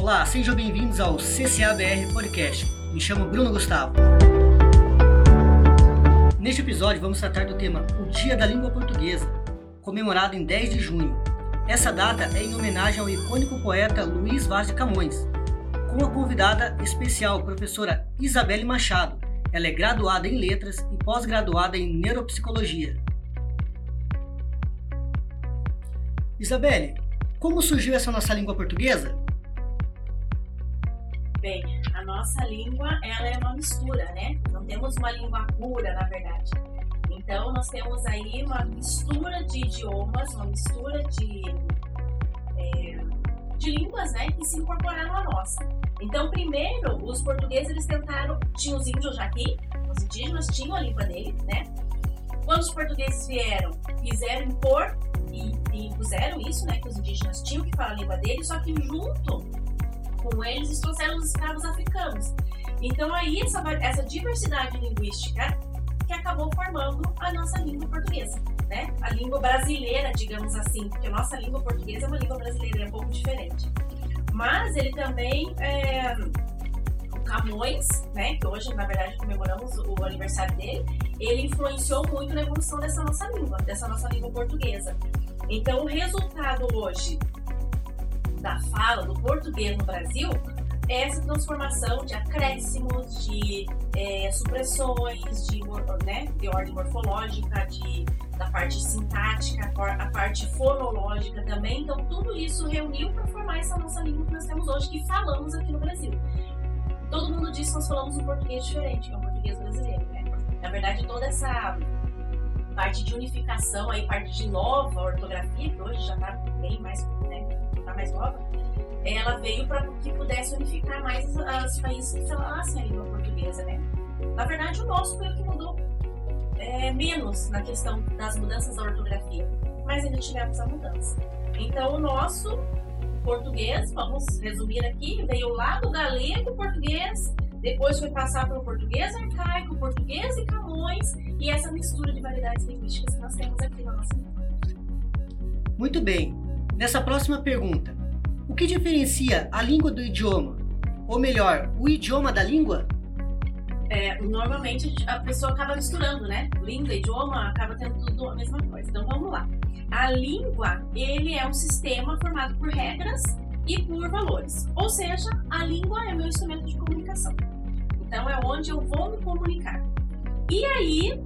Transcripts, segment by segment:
Olá, sejam bem-vindos ao CCABR Podcast. Me chamo Bruno Gustavo. Neste episódio vamos tratar do tema O Dia da Língua Portuguesa, comemorado em 10 de junho. Essa data é em homenagem ao icônico poeta Luiz Vaz de Camões, com a convidada especial, professora Isabelle Machado. Ela é graduada em Letras e pós-graduada em Neuropsicologia. Isabelle, como surgiu essa nossa língua portuguesa? Bem, a nossa língua ela é uma mistura, né? Não temos uma língua pura, na verdade. Então, nós temos aí uma mistura de idiomas, uma mistura de, é, de línguas, né, que se incorporaram à nossa. Então, primeiro, os portugueses eles tentaram, tinham os índios já aqui, os indígenas tinham a língua deles, né? Quando os portugueses vieram, quiseram impor e, e impuseram isso, né, que os indígenas tinham que falar a língua deles, só que junto com eles eles trouxeram os escravos africanos. Então aí essa, essa diversidade linguística que acabou formando a nossa língua portuguesa, né? A língua brasileira, digamos assim, porque a nossa língua portuguesa é uma língua brasileira, é um pouco diferente. Mas ele também é, o Camões, né, que hoje na verdade comemoramos o aniversário dele, ele influenciou muito na evolução dessa nossa língua, dessa nossa língua portuguesa. Então, o resultado hoje da fala do português no Brasil é essa transformação de acréscimos, de é, supressões, de, né, de ordem morfológica, de, da parte sintática, a parte fonológica também. Então, tudo isso reuniu para formar essa nossa língua que nós temos hoje, que falamos aqui no Brasil. Todo mundo diz que nós falamos um português diferente, que é o português brasileiro. Né? Na verdade, toda essa parte de unificação, aí, parte de nova ortografia, que hoje já está bem mais, né, mais nova, ela veio para que pudesse unificar mais os países que falassem a língua portuguesa, né? Na verdade, o nosso foi o que mudou é, menos na questão das mudanças da ortografia, mas ainda tivemos a mudança. Então, o nosso português, vamos resumir aqui, veio lá do galego português, depois foi passar pelo português arcaico, português e Camões, e essa mistura de variedades linguísticas que nós temos aqui na nossa língua. Muito bem. Nessa próxima pergunta, o que diferencia a língua do idioma? Ou melhor, o idioma da língua? É, normalmente a pessoa acaba misturando, né? Língua e idioma acaba tendo tudo a mesma coisa. Então vamos lá. A língua, ele é um sistema formado por regras e por valores. Ou seja, a língua é meu instrumento de comunicação. Então é onde eu vou me comunicar. E aí,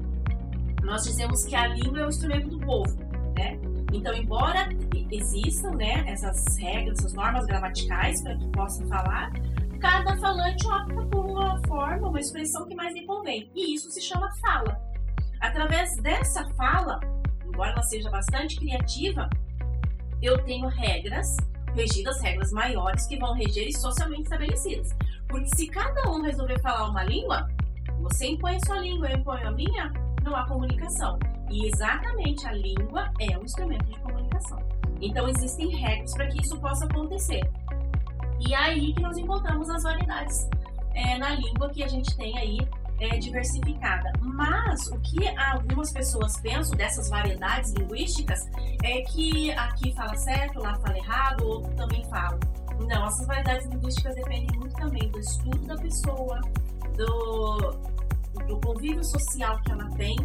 nós dizemos que a língua é o instrumento do povo, né? Então, embora existam, né, essas regras, essas normas gramaticais para que possam falar, cada falante opta por uma forma, uma expressão que mais lhe convém. E isso se chama fala. Através dessa fala, embora ela seja bastante criativa, eu tenho regras regidas, regras maiores que vão reger e socialmente estabelecidas. Porque se cada um resolver falar uma língua, você impõe a sua língua, eu imponho a minha, não há comunicação. E exatamente a língua é um instrumento de comunicação. Então existem regras para que isso possa acontecer. E é aí que nós encontramos as variedades é, na língua que a gente tem aí é, diversificada. Mas o que algumas pessoas pensam dessas variedades linguísticas é que aqui fala certo, lá fala errado, outro também fala. Não, essas variedades linguísticas dependem muito também do estudo da pessoa, do, do convívio social que ela tem,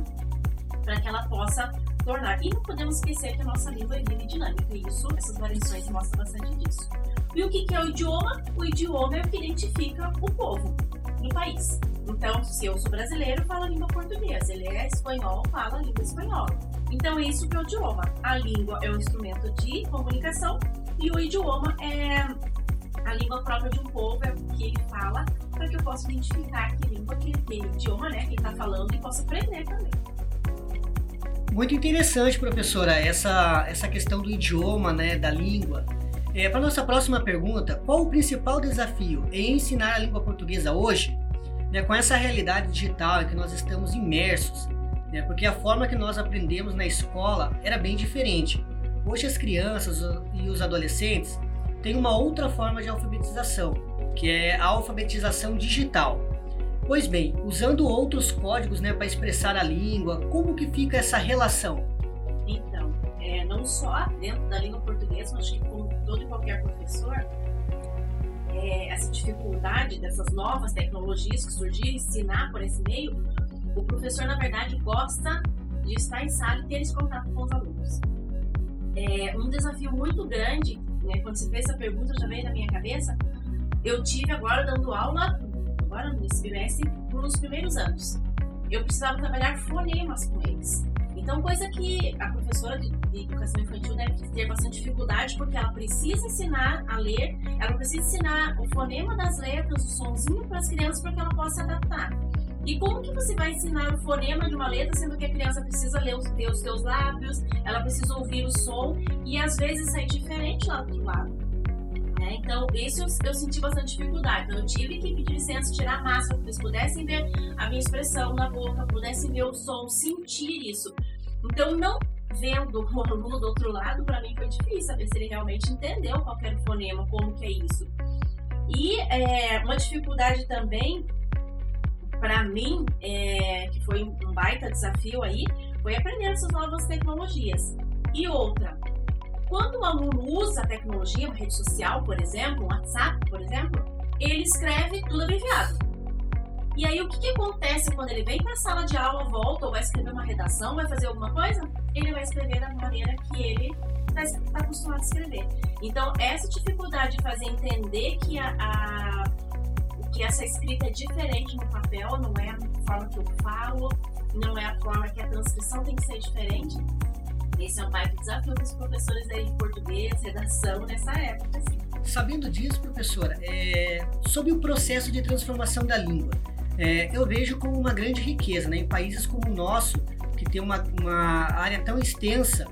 para que ela possa tornar. E não podemos esquecer que a nossa língua é viva e dinâmica, e isso, essas variações mostram bastante disso. E o que, é o idioma? O idioma é o que identifica o povo do país. Então, se eu sou brasileiro, falo a língua portuguesa. Ele é espanhol, fala a língua espanhola. Então, é isso que é o idioma. A língua é um instrumento de comunicação e o idioma é a língua própria de um povo, é o que ele fala, para que eu possa identificar que língua, que, que idioma, né, que está falando e possa aprender também. Muito interessante, professora, essa, essa questão do idioma, né, da língua. É, Para nossa próxima pergunta, qual o principal desafio em ensinar a língua portuguesa hoje, né, com essa realidade digital em que nós estamos imersos? Né, porque a forma que nós aprendemos na escola era bem diferente. Hoje as crianças e os adolescentes têm uma outra forma de alfabetização, que é a alfabetização digital. Pois bem, usando outros códigos né, para expressar a língua, como que fica essa relação? Então, é, não só dentro da língua portuguesa, mas que como todo e qualquer professor, essa dificuldade dessas novas tecnologias que surgiram, ensinar por esse meio, o professor, na verdade, gosta de estar em sala e ter esse contato com os alunos. É um desafio muito grande, né, quando se fez essa pergunta, já veio na minha cabeça, eu tive agora dando aula, agora nesse semestre, nos primeiros anos. Eu precisava trabalhar fonemas com eles. Então, coisa que a professora de, de, educação infantil deve ter bastante dificuldade, porque ela precisa ensinar a ler, ela precisa ensinar o fonema das letras, o sonzinho para as crianças para que ela possa adaptar. E como que você vai ensinar o fonema de uma letra, sendo que a criança precisa ler os, seus lábios, ela precisa ouvir o som e às vezes sair diferente lá do outro lado. É, então, isso eu, eu, senti bastante dificuldade. Então, eu tive que pedir licença, tirar a máscara, para que eles pudessem ver a minha expressão na boca, pudessem ver o som, sentir isso. Então, não vendo o aluno do outro lado, para mim foi difícil saber se ele realmente entendeu qualquer fonema, como que é isso. E é, uma dificuldade também, para mim, é, que foi um baita desafio aí, foi aprender essas novas tecnologias. E outra, quando o aluno usa a tecnologia, uma rede social, por exemplo, um WhatsApp, por exemplo, ele escreve tudo abreviado. E aí, o que, que acontece quando ele vem para a sala de aula, volta ou vai escrever uma redação, vai fazer alguma coisa? Ele vai escrever da maneira que ele está tá acostumado a escrever. Então, essa dificuldade de fazer entender que, a, a, que essa escrita é diferente no papel, não é a forma que eu falo, não é a forma que a transcrição tem que ser diferente. Esse é um baita desafio para os professores de português, redação, nessa época. Assim. Sabendo disso, professora, é, sobre o processo de transformação da língua, é, eu vejo como uma grande riqueza. Né? Em países como o nosso, que tem uma, uma área tão extensa,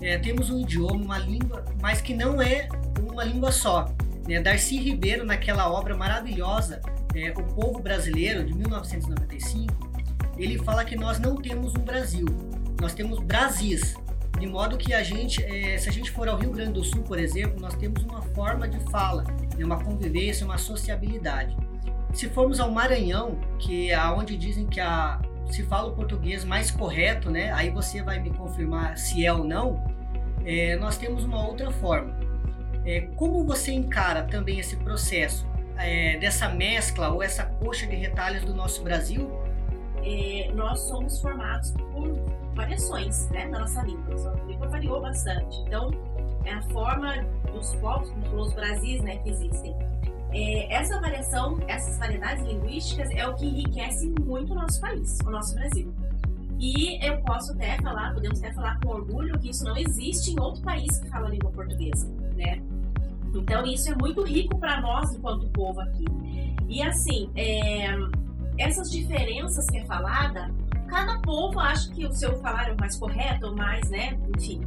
é, temos um idioma, uma língua, mas que não é uma língua só. Né? Darcy Ribeiro, naquela obra maravilhosa, é, O Povo Brasileiro, de 1995, ele fala que nós não temos um Brasil, nós temos Brasis. De modo que a gente, é, se a gente for ao Rio Grande do Sul, por exemplo, nós temos uma forma de fala, né? uma convivência, uma sociabilidade. Se formos ao Maranhão, que é onde dizem que a, se fala o português mais correto, né? Aí você vai me confirmar se é ou não. É, nós temos uma outra forma. É, como você encara também esse processo dessa mescla ou essa coxa de retalhos do nosso Brasil? Nós somos formados por variações né, na nossa língua. Nossa língua variou bastante. Então, é a forma dos povos, como os Brasis, né, que existem é, essa variação, essas variedades linguísticas é o que enriquece muito o nosso país, o nosso Brasil. E eu posso até falar, podemos até falar com orgulho que isso não existe em outro país que fala a língua portuguesa, né? Então isso é muito rico para nós enquanto povo aqui. E assim, é, essas diferenças que é falada, cada povo acha que o seu falar é o mais correto, ou mais, né? Enfim.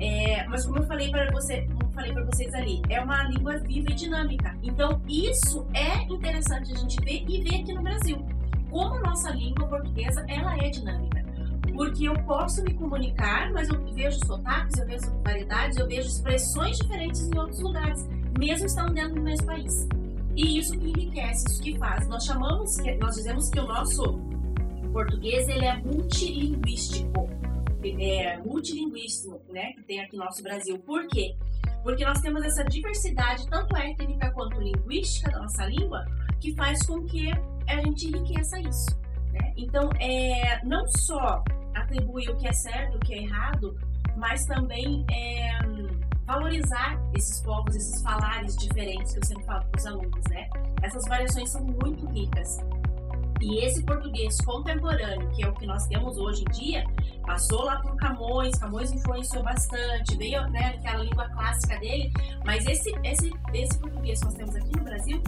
É, mas como eu falei para você, falei para vocês ali, é uma língua viva e dinâmica. Então, isso é interessante a gente ver e ver aqui no Brasil. Como a nossa língua portuguesa, ela é dinâmica. Porque eu posso me comunicar, mas eu vejo sotaques, eu vejo variedades, eu vejo expressões diferentes em outros lugares, mesmo estando dentro do mesmo país. E isso que enriquece, isso que faz. Nós chamamos, nós dizemos que o nosso português ele é multilinguístico. É multilinguístico, né, que tem aqui no nosso Brasil. Por quê? Porque nós temos essa diversidade, tanto étnica quanto linguística da nossa língua, que faz com que a gente enriqueça isso. Né? Então, é, não só atribuir o que é certo, o que é errado, mas também é, valorizar esses povos, esses falares diferentes que eu sempre falo para os alunos, né? Essas variações são muito ricas. E esse português contemporâneo, que é o que nós temos hoje em dia, passou lá por Camões, Camões influenciou bastante, veio né, aquela língua clássica dele, mas esse, esse, esse português que nós temos aqui no Brasil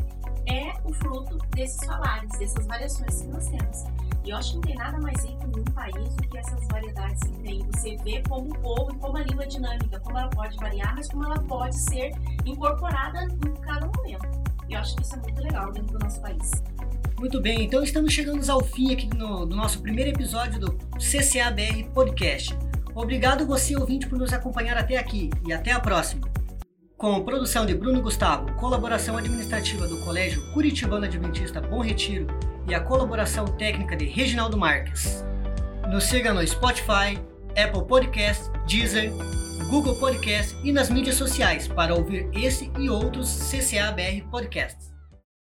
é o fruto desses falares, dessas variações que nós temos. E eu acho que não tem nada mais rico em um país do que essas variedades que tem. Você vê como o povo e como a língua é dinâmica, como ela pode variar, mas como ela pode ser incorporada em cada momento. E eu acho que isso é muito legal dentro do nosso país. Muito bem, então estamos chegando ao fim aqui no, do nosso primeiro episódio do CCABR Podcast. Obrigado você, ouvinte, por nos acompanhar até aqui e até a próxima. Com produção de Bruno Gustavo, colaboração administrativa do Colégio Curitibano Adventista Bom Retiro e a colaboração técnica de Reginaldo Marques. Nos siga no Spotify, Apple Podcast, Deezer, Google Podcast e nas mídias sociais para ouvir esse e outros CCABR Podcasts.